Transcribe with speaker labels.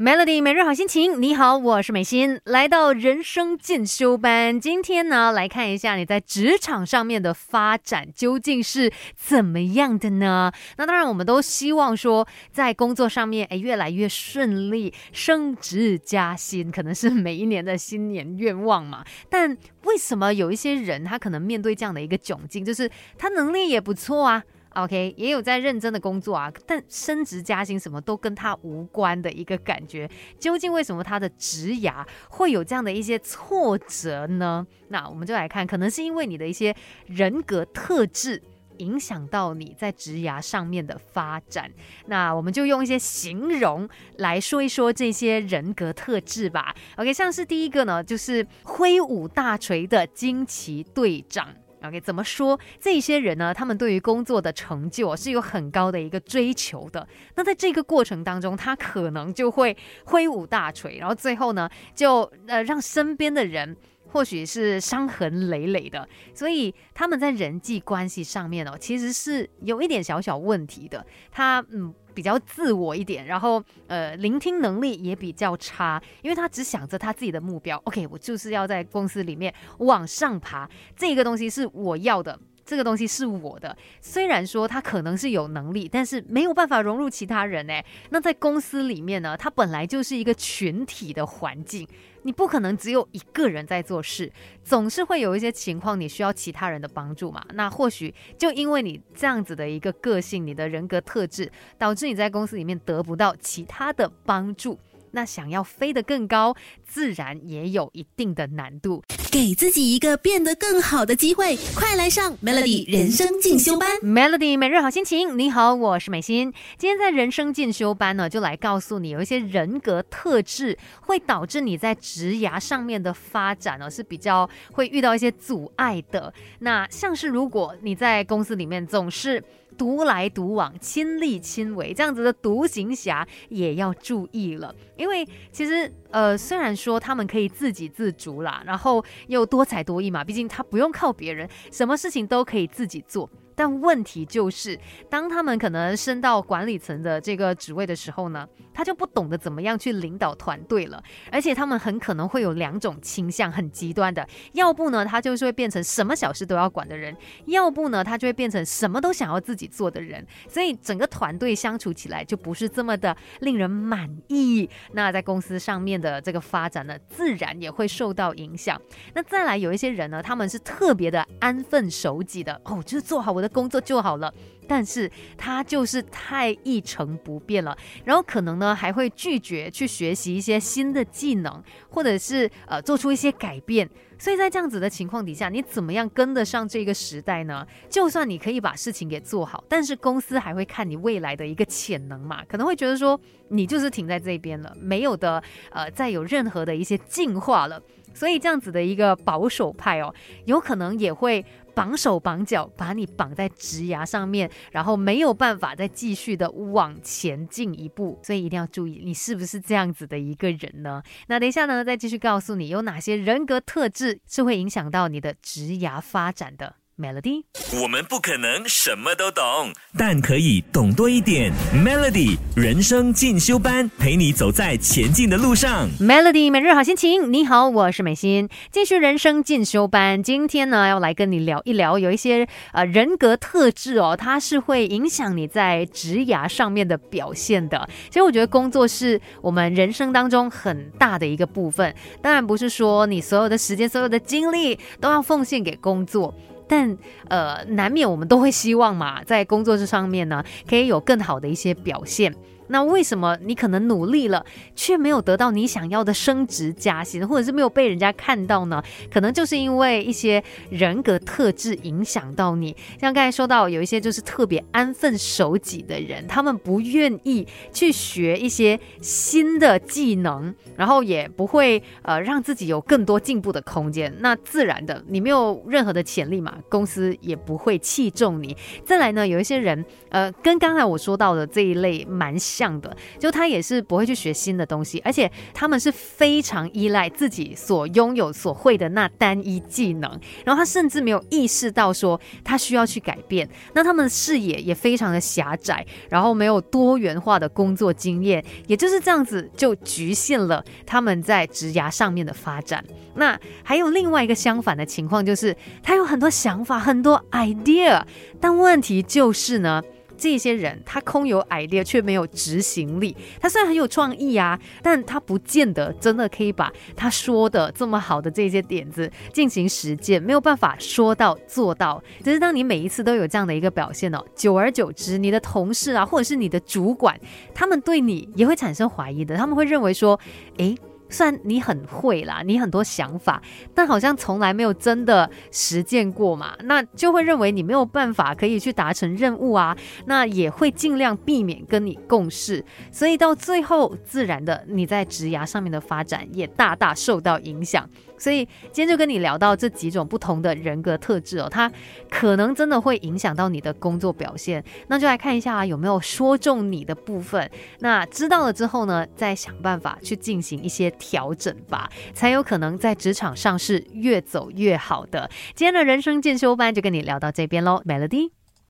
Speaker 1: Melody 每日好心情，你好，我是美心，来到人生进修班。今天呢，来看一下你在职场上面的发展究竟是怎么样的呢？那当然，我们都希望说，在工作上面，哎，越来越顺利，升职加薪，可能是每一年的新年愿望嘛。但为什么有一些人，他可能面对这样的一个窘境，就是他能力也不错啊？OK，也有在认真的工作啊，但升职加薪什么都跟他无关的一个感觉。究竟为什么他的职涯会有这样的一些挫折呢？那我们就来看，可能是因为你的一些人格特质影响到你在职涯上面的发展。那我们就用一些形容来说一说这些人格特质吧。OK，像是第一个呢，就是挥舞大锤的惊奇队长。OK，怎么说？这些人呢，他们对于工作的成就是有很高的一个追求的。那在这个过程当中，他可能就会挥舞大锤，然后最后呢，就呃让身边的人或许是伤痕累累的。所以他们在人际关系上面哦，其实是有一点小小问题的。他嗯。比较自我一点，然后呃，聆听能力也比较差，因为他只想着他自己的目标。OK，我就是要在公司里面往上爬，这个东西是我要的。这个东西是我的，虽然说他可能是有能力，但是没有办法融入其他人诶。那在公司里面呢，它本来就是一个群体的环境，你不可能只有一个人在做事，总是会有一些情况你需要其他人的帮助嘛。那或许就因为你这样子的一个个性，你的人格特质，导致你在公司里面得不到其他的帮助。那想要飞得更高，自然也有一定的难度。
Speaker 2: 给自己一个变得更好的机会，快来上 Melody 人生进修班。
Speaker 1: Melody 每日好心情，你好，我是美心。今天在人生进修班呢，就来告诉你，有一些人格特质会导致你在职涯上面的发展呢是比较会遇到一些阻碍的。那像是如果你在公司里面总是独来独往、亲力亲为这样子的独行侠，也要注意了。因为其实，呃，虽然说他们可以自给自足啦，然后又多才多艺嘛，毕竟他不用靠别人，什么事情都可以自己做。但问题就是，当他们可能升到管理层的这个职位的时候呢，他就不懂得怎么样去领导团队了。而且他们很可能会有两种倾向，很极端的，要不呢，他就是会变成什么小事都要管的人；要不呢，他就会变成什么都想要自己做的人。所以整个团队相处起来就不是这么的令人满意。那在公司上面的这个发展呢，自然也会受到影响。那再来有一些人呢，他们是特别的安分守己的哦，就是做好我的。工作就好了，但是他就是太一成不变了，然后可能呢还会拒绝去学习一些新的技能，或者是呃做出一些改变。所以在这样子的情况底下，你怎么样跟得上这个时代呢？就算你可以把事情给做好，但是公司还会看你未来的一个潜能嘛，可能会觉得说你就是停在这边了，没有的呃再有任何的一些进化了。所以这样子的一个保守派哦，有可能也会。绑手绑脚，把你绑在直牙上面，然后没有办法再继续的往前进一步，所以一定要注意，你是不是这样子的一个人呢？那等一下呢，再继续告诉你有哪些人格特质是会影响到你的直牙发展的。Melody，
Speaker 3: 我们不可能什么都懂，但可以懂多一点。Melody 人生进修班，陪你走在前进的路上。
Speaker 1: Melody 每日好心情，你好，我是美心，继续人生进修班。今天呢，要来跟你聊一聊，有一些呃人格特质哦，它是会影响你在职涯上面的表现的。其实我觉得工作是我们人生当中很大的一个部分，当然不是说你所有的时间、所有的精力都要奉献给工作。但呃，难免我们都会希望嘛，在工作这上面呢，可以有更好的一些表现。那为什么你可能努力了，却没有得到你想要的升职加薪，或者是没有被人家看到呢？可能就是因为一些人格特质影响到你。像刚才说到，有一些就是特别安分守己的人，他们不愿意去学一些新的技能，然后也不会呃让自己有更多进步的空间。那自然的，你没有任何的潜力嘛，公司也不会器重你。再来呢，有一些人呃，跟刚才我说到的这一类蛮。像的，就他也是不会去学新的东西，而且他们是非常依赖自己所拥有、所会的那单一技能，然后他甚至没有意识到说他需要去改变。那他们的视野也非常的狭窄，然后没有多元化的工作经验，也就是这样子就局限了他们在职涯上面的发展。那还有另外一个相反的情况，就是他有很多想法、很多 idea，但问题就是呢。这些人他空有 idea 却没有执行力，他虽然很有创意啊，但他不见得真的可以把他说的这么好的这些点子进行实践，没有办法说到做到。只是当你每一次都有这样的一个表现哦，久而久之，你的同事啊，或者是你的主管，他们对你也会产生怀疑的，他们会认为说，诶。虽然你很会啦，你很多想法，但好像从来没有真的实践过嘛，那就会认为你没有办法可以去达成任务啊，那也会尽量避免跟你共事，所以到最后，自然的你在职涯上面的发展也大大受到影响。所以今天就跟你聊到这几种不同的人格特质哦，它可能真的会影响到你的工作表现。那就来看一下有没有说中你的部分。那知道了之后呢，再想办法去进行一些调整吧，才有可能在职场上是越走越好的。今天的人生进修班就跟你聊到这边喽，Melody。